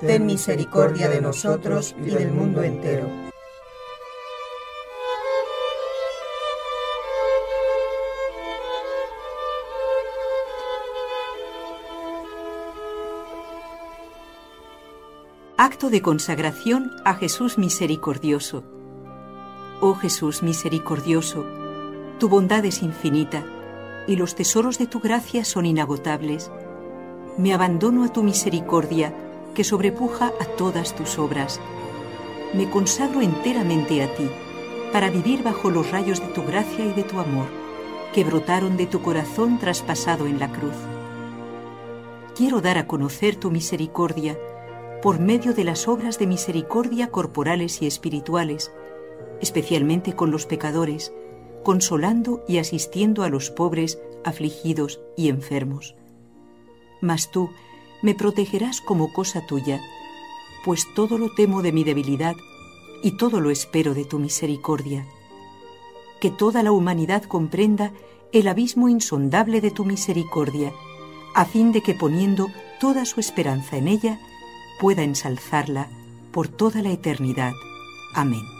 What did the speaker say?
Ten misericordia de nosotros y del mundo entero. Acto de consagración a Jesús misericordioso. Oh Jesús misericordioso, tu bondad es infinita, y los tesoros de tu gracia son inagotables. Me abandono a tu misericordia, que sobrepuja a todas tus obras. Me consagro enteramente a ti, para vivir bajo los rayos de tu gracia y de tu amor, que brotaron de tu corazón traspasado en la cruz. Quiero dar a conocer tu misericordia por medio de las obras de misericordia corporales y espirituales, especialmente con los pecadores, consolando y asistiendo a los pobres, afligidos y enfermos. Mas tú me protegerás como cosa tuya, pues todo lo temo de mi debilidad y todo lo espero de tu misericordia. Que toda la humanidad comprenda el abismo insondable de tu misericordia, a fin de que poniendo toda su esperanza en ella, pueda ensalzarla por toda la eternidad. Amén.